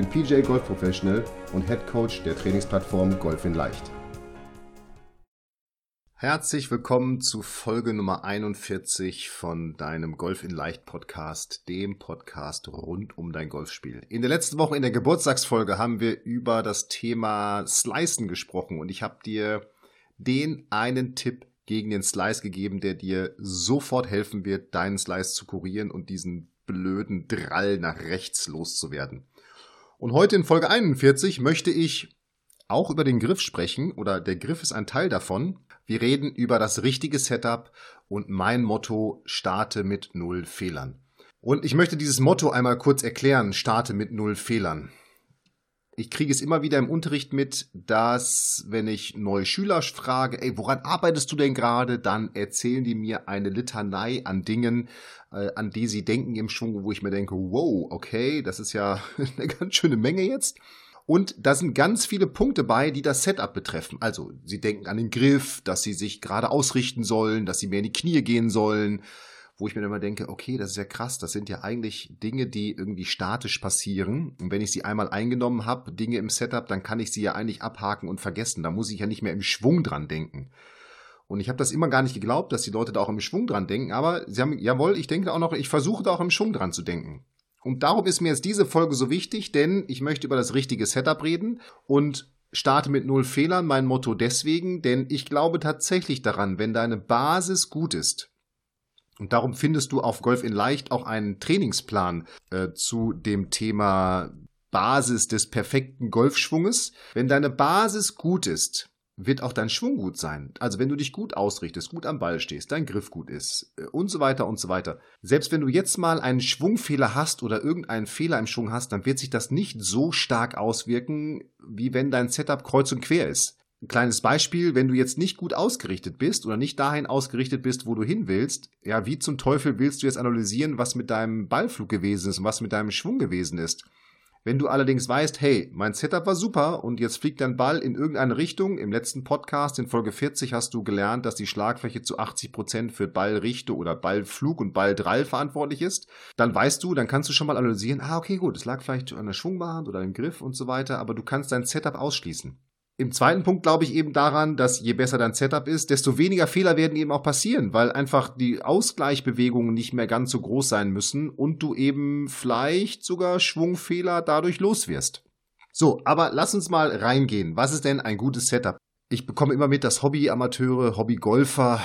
bin PJ Golf Professional und Head Coach der Trainingsplattform Golf in Leicht. Herzlich willkommen zu Folge Nummer 41 von deinem Golf in Leicht Podcast, dem Podcast rund um dein Golfspiel. In der letzten Woche in der Geburtstagsfolge haben wir über das Thema Slicen gesprochen und ich habe dir den einen Tipp gegen den Slice gegeben, der dir sofort helfen wird, deinen Slice zu kurieren und diesen blöden Drall nach rechts loszuwerden. Und heute in Folge 41 möchte ich auch über den Griff sprechen, oder der Griff ist ein Teil davon. Wir reden über das richtige Setup und mein Motto, starte mit null Fehlern. Und ich möchte dieses Motto einmal kurz erklären, starte mit null Fehlern. Ich kriege es immer wieder im Unterricht mit, dass wenn ich neue Schüler frage, ey, woran arbeitest du denn gerade, dann erzählen die mir eine Litanei an Dingen, äh, an die sie denken im Schwung, wo ich mir denke, wow, okay, das ist ja eine ganz schöne Menge jetzt. Und da sind ganz viele Punkte bei, die das Setup betreffen. Also, sie denken an den Griff, dass sie sich gerade ausrichten sollen, dass sie mehr in die Knie gehen sollen, wo ich mir immer denke, okay, das ist ja krass, das sind ja eigentlich Dinge, die irgendwie statisch passieren. Und wenn ich sie einmal eingenommen habe, Dinge im Setup, dann kann ich sie ja eigentlich abhaken und vergessen. Da muss ich ja nicht mehr im Schwung dran denken. Und ich habe das immer gar nicht geglaubt, dass die Leute da auch im Schwung dran denken, aber sie haben, jawohl, ich denke auch noch, ich versuche da auch im Schwung dran zu denken. Und darum ist mir jetzt diese Folge so wichtig, denn ich möchte über das richtige Setup reden und starte mit null Fehlern, mein Motto deswegen, denn ich glaube tatsächlich daran, wenn deine Basis gut ist, und darum findest du auf Golf in Leicht auch einen Trainingsplan äh, zu dem Thema Basis des perfekten Golfschwunges. Wenn deine Basis gut ist, wird auch dein Schwung gut sein. Also wenn du dich gut ausrichtest, gut am Ball stehst, dein Griff gut ist äh, und so weiter und so weiter. Selbst wenn du jetzt mal einen Schwungfehler hast oder irgendeinen Fehler im Schwung hast, dann wird sich das nicht so stark auswirken, wie wenn dein Setup kreuz und quer ist. Ein kleines Beispiel, wenn du jetzt nicht gut ausgerichtet bist oder nicht dahin ausgerichtet bist, wo du hin willst, ja, wie zum Teufel willst du jetzt analysieren, was mit deinem Ballflug gewesen ist und was mit deinem Schwung gewesen ist? Wenn du allerdings weißt, hey, mein Setup war super und jetzt fliegt dein Ball in irgendeine Richtung, im letzten Podcast in Folge 40 hast du gelernt, dass die Schlagfläche zu 80 Prozent für Ballrichtung oder Ballflug und Balldrall verantwortlich ist, dann weißt du, dann kannst du schon mal analysieren, ah, okay, gut, es lag vielleicht an der Schwungbahn oder im Griff und so weiter, aber du kannst dein Setup ausschließen. Im zweiten Punkt glaube ich eben daran, dass je besser dein Setup ist, desto weniger Fehler werden eben auch passieren, weil einfach die Ausgleichbewegungen nicht mehr ganz so groß sein müssen und du eben vielleicht sogar Schwungfehler dadurch loswirst. So, aber lass uns mal reingehen. Was ist denn ein gutes Setup? Ich bekomme immer mit, dass Hobby-Amateure, Hobby-Golfer,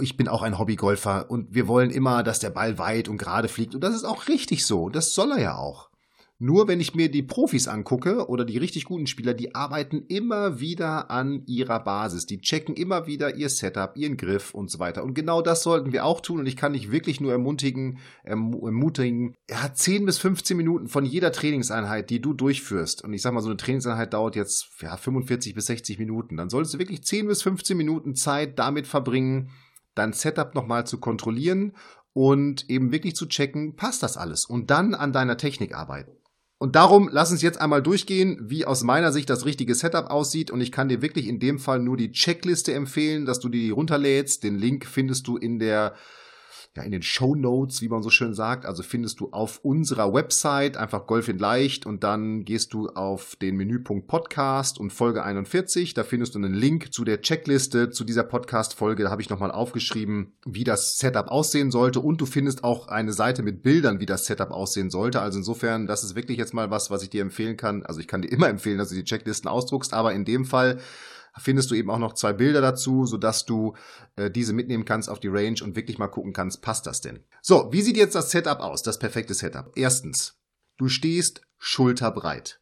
ich bin auch ein Hobbygolfer und wir wollen immer, dass der Ball weit und gerade fliegt. Und das ist auch richtig so. Das soll er ja auch. Nur wenn ich mir die Profis angucke oder die richtig guten Spieler, die arbeiten immer wieder an ihrer Basis. Die checken immer wieder ihr Setup, ihren Griff und so weiter. Und genau das sollten wir auch tun. Und ich kann dich wirklich nur ermutigen, ermutigen, ja, 10 bis 15 Minuten von jeder Trainingseinheit, die du durchführst. Und ich sag mal, so eine Trainingseinheit dauert jetzt, ja, 45 bis 60 Minuten. Dann solltest du wirklich 10 bis 15 Minuten Zeit damit verbringen, dein Setup nochmal zu kontrollieren und eben wirklich zu checken, passt das alles? Und dann an deiner Technik arbeiten. Und darum lass uns jetzt einmal durchgehen, wie aus meiner Sicht das richtige Setup aussieht. Und ich kann dir wirklich in dem Fall nur die Checkliste empfehlen, dass du die runterlädst. Den Link findest du in der ja, in den Show Notes, wie man so schön sagt. Also findest du auf unserer Website einfach Golf in Leicht und dann gehst du auf den Menüpunkt Podcast und Folge 41. Da findest du einen Link zu der Checkliste zu dieser Podcast-Folge. Da habe ich nochmal aufgeschrieben, wie das Setup aussehen sollte und du findest auch eine Seite mit Bildern, wie das Setup aussehen sollte. Also insofern, das ist wirklich jetzt mal was, was ich dir empfehlen kann. Also ich kann dir immer empfehlen, dass du die Checklisten ausdruckst, aber in dem Fall findest du eben auch noch zwei Bilder dazu, sodass du äh, diese mitnehmen kannst auf die Range und wirklich mal gucken kannst, passt das denn? So, wie sieht jetzt das Setup aus, das perfekte Setup? Erstens, du stehst schulterbreit.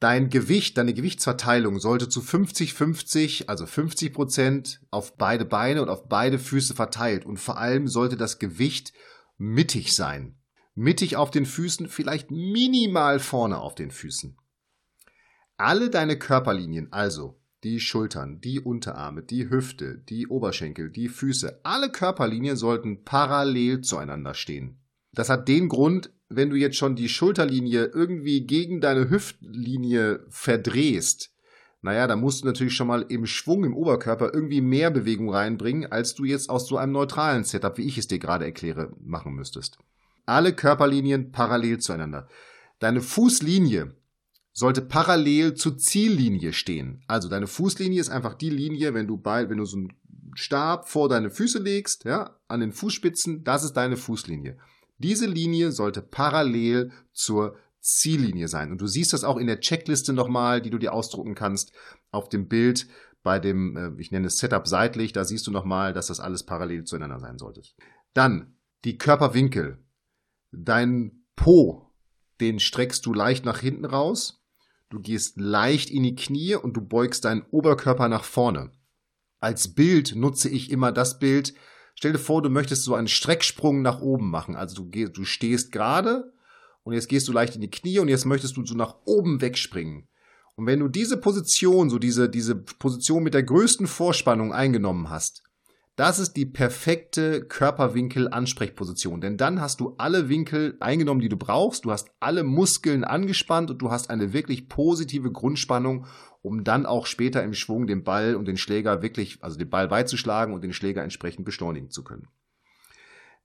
Dein Gewicht, deine Gewichtsverteilung sollte zu 50-50, also 50 Prozent auf beide Beine und auf beide Füße verteilt. Und vor allem sollte das Gewicht mittig sein. Mittig auf den Füßen, vielleicht minimal vorne auf den Füßen. alle deine Körperlinien, also die Schultern, die Unterarme, die Hüfte, die Oberschenkel, die Füße, alle Körperlinien sollten parallel zueinander stehen. Das hat den Grund, wenn du jetzt schon die Schulterlinie irgendwie gegen deine Hüftlinie verdrehst, naja, da musst du natürlich schon mal im Schwung im Oberkörper irgendwie mehr Bewegung reinbringen, als du jetzt aus so einem neutralen Setup, wie ich es dir gerade erkläre, machen müsstest. Alle Körperlinien parallel zueinander. Deine Fußlinie sollte parallel zur Ziellinie stehen. Also deine Fußlinie ist einfach die Linie, wenn du bei, wenn du so einen Stab vor deine Füße legst, ja, an den Fußspitzen, das ist deine Fußlinie. Diese Linie sollte parallel zur Ziellinie sein. Und du siehst das auch in der Checkliste nochmal, die du dir ausdrucken kannst, auf dem Bild bei dem, äh, ich nenne es Setup seitlich, da siehst du nochmal, dass das alles parallel zueinander sein sollte. Dann die Körperwinkel. Dein Po, den streckst du leicht nach hinten raus. Du gehst leicht in die Knie und du beugst deinen Oberkörper nach vorne. Als Bild nutze ich immer das Bild, Stell dir vor, du möchtest so einen Strecksprung nach oben machen. Also du, gehst, du stehst gerade und jetzt gehst du leicht in die Knie und jetzt möchtest du so nach oben wegspringen. Und wenn du diese Position, so diese, diese Position mit der größten Vorspannung eingenommen hast, das ist die perfekte Körperwinkel-Ansprechposition. Denn dann hast du alle Winkel eingenommen, die du brauchst. Du hast alle Muskeln angespannt und du hast eine wirklich positive Grundspannung, um dann auch später im Schwung den Ball und den Schläger wirklich, also den Ball beizuschlagen und den Schläger entsprechend beschleunigen zu können.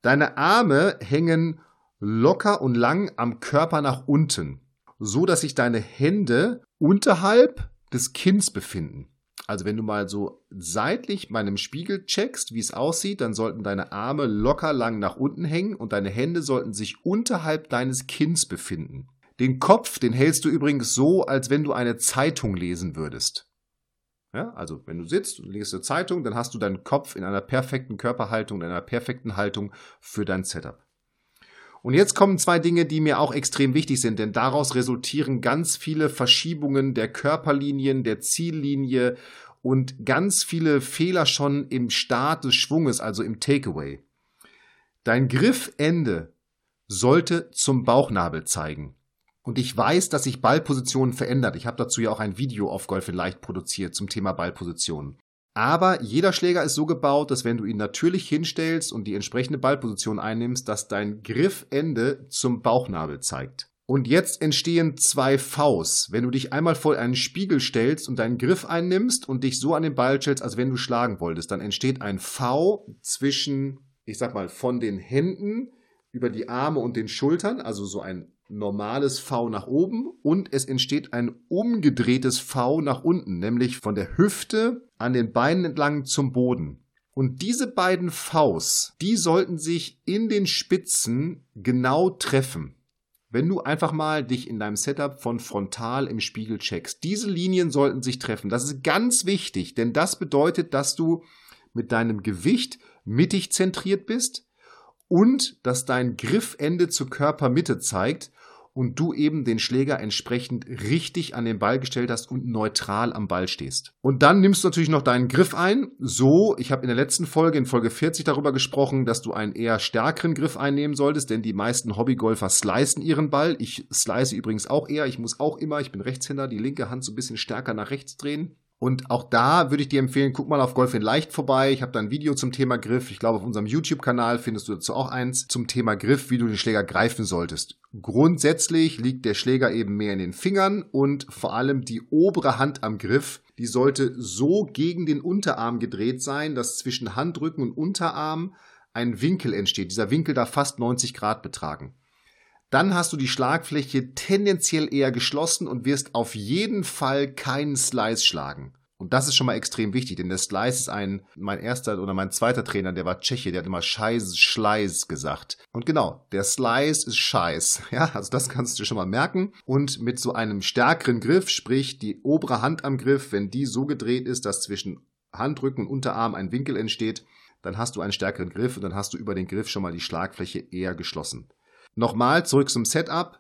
Deine Arme hängen locker und lang am Körper nach unten, so dass sich deine Hände unterhalb des Kinns befinden. Also wenn du mal so seitlich meinem Spiegel checkst, wie es aussieht, dann sollten deine Arme locker lang nach unten hängen und deine Hände sollten sich unterhalb deines Kinns befinden. Den Kopf, den hältst du übrigens so, als wenn du eine Zeitung lesen würdest. Ja, also wenn du sitzt und liest eine Zeitung, dann hast du deinen Kopf in einer perfekten Körperhaltung, in einer perfekten Haltung für dein Setup. Und jetzt kommen zwei Dinge, die mir auch extrem wichtig sind, denn daraus resultieren ganz viele Verschiebungen der Körperlinien, der Ziellinie und ganz viele Fehler schon im Start des Schwunges, also im Takeaway. Dein Griffende sollte zum Bauchnabel zeigen. Und ich weiß, dass sich Ballpositionen verändert. Ich habe dazu ja auch ein Video auf Golf in Leicht produziert zum Thema Ballpositionen. Aber jeder Schläger ist so gebaut, dass wenn du ihn natürlich hinstellst und die entsprechende Ballposition einnimmst, dass dein Griffende zum Bauchnabel zeigt. Und jetzt entstehen zwei Vs. Wenn du dich einmal vor einen Spiegel stellst und deinen Griff einnimmst und dich so an den Ball stellst, als wenn du schlagen wolltest, dann entsteht ein V zwischen, ich sag mal, von den Händen über die Arme und den Schultern, also so ein normales V nach oben und es entsteht ein umgedrehtes V nach unten, nämlich von der Hüfte an den Beinen entlang zum Boden. Und diese beiden Vs, die sollten sich in den Spitzen genau treffen. Wenn du einfach mal dich in deinem Setup von frontal im Spiegel checkst, diese Linien sollten sich treffen. Das ist ganz wichtig, denn das bedeutet, dass du mit deinem Gewicht mittig zentriert bist und dass dein Griffende zur Körpermitte zeigt und du eben den Schläger entsprechend richtig an den Ball gestellt hast und neutral am Ball stehst. Und dann nimmst du natürlich noch deinen Griff ein. So, ich habe in der letzten Folge, in Folge 40 darüber gesprochen, dass du einen eher stärkeren Griff einnehmen solltest, denn die meisten Hobbygolfer slicen ihren Ball. Ich slice übrigens auch eher. Ich muss auch immer, ich bin Rechtshänder, die linke Hand so ein bisschen stärker nach rechts drehen. Und auch da würde ich dir empfehlen, guck mal auf Golf in Leicht vorbei. Ich habe da ein Video zum Thema Griff. Ich glaube, auf unserem YouTube-Kanal findest du dazu auch eins zum Thema Griff, wie du den Schläger greifen solltest. Grundsätzlich liegt der Schläger eben mehr in den Fingern und vor allem die obere Hand am Griff, die sollte so gegen den Unterarm gedreht sein, dass zwischen Handrücken und Unterarm ein Winkel entsteht. Dieser Winkel darf fast 90 Grad betragen dann hast du die Schlagfläche tendenziell eher geschlossen und wirst auf jeden Fall keinen Slice schlagen. Und das ist schon mal extrem wichtig, denn der Slice ist ein, mein erster oder mein zweiter Trainer, der war Tscheche, der hat immer Scheiß, Schleiß gesagt. Und genau, der Slice ist Scheiß. Ja, also das kannst du schon mal merken. Und mit so einem stärkeren Griff, sprich die obere Hand am Griff, wenn die so gedreht ist, dass zwischen Handrücken und Unterarm ein Winkel entsteht, dann hast du einen stärkeren Griff und dann hast du über den Griff schon mal die Schlagfläche eher geschlossen. Nochmal zurück zum Setup.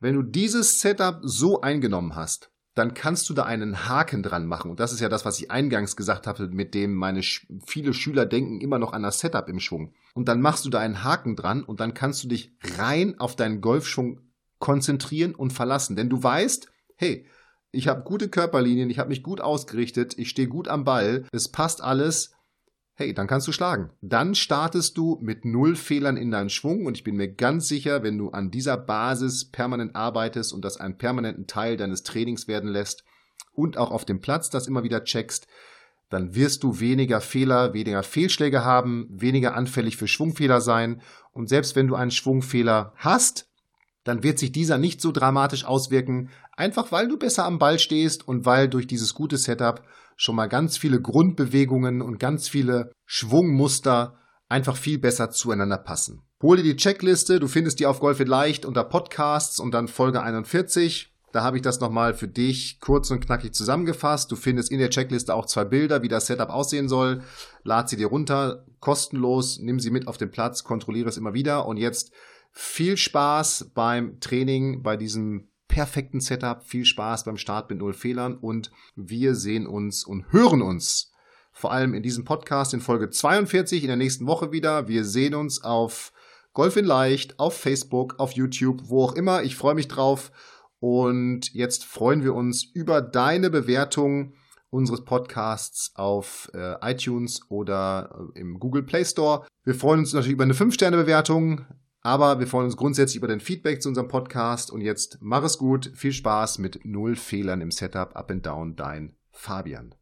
Wenn du dieses Setup so eingenommen hast, dann kannst du da einen Haken dran machen. Und das ist ja das, was ich eingangs gesagt habe, mit dem meine viele Schüler denken immer noch an das Setup im Schwung. Und dann machst du da einen Haken dran und dann kannst du dich rein auf deinen Golfschwung konzentrieren und verlassen. Denn du weißt, hey, ich habe gute Körperlinien, ich habe mich gut ausgerichtet, ich stehe gut am Ball, es passt alles, hey, dann kannst du schlagen. Dann startest du mit null Fehlern in deinen Schwung und ich bin mir ganz sicher, wenn du an dieser Basis permanent arbeitest und das einen permanenten Teil deines Trainings werden lässt und auch auf dem Platz das immer wieder checkst, dann wirst du weniger Fehler, weniger Fehlschläge haben, weniger anfällig für Schwungfehler sein und selbst wenn du einen Schwungfehler hast, dann wird sich dieser nicht so dramatisch auswirken, einfach weil du besser am Ball stehst und weil durch dieses gute Setup schon mal ganz viele Grundbewegungen und ganz viele Schwungmuster einfach viel besser zueinander passen. Hol dir die Checkliste, du findest die auf Golf in Leicht unter Podcasts und dann Folge 41. Da habe ich das nochmal für dich kurz und knackig zusammengefasst. Du findest in der Checkliste auch zwei Bilder, wie das Setup aussehen soll. Lad sie dir runter, kostenlos, nimm sie mit auf den Platz, kontrolliere es immer wieder und jetzt viel Spaß beim Training, bei diesem perfekten Setup. Viel Spaß beim Start mit null Fehlern und wir sehen uns und hören uns vor allem in diesem Podcast in Folge 42 in der nächsten Woche wieder. Wir sehen uns auf Golf in Leicht, auf Facebook, auf YouTube, wo auch immer. Ich freue mich drauf. Und jetzt freuen wir uns über deine Bewertung unseres Podcasts auf äh, iTunes oder äh, im Google Play Store. Wir freuen uns natürlich über eine 5-Sterne-Bewertung. Aber wir freuen uns grundsätzlich über dein Feedback zu unserem Podcast und jetzt mach es gut, viel Spaß mit null Fehlern im Setup Up and Down, dein Fabian.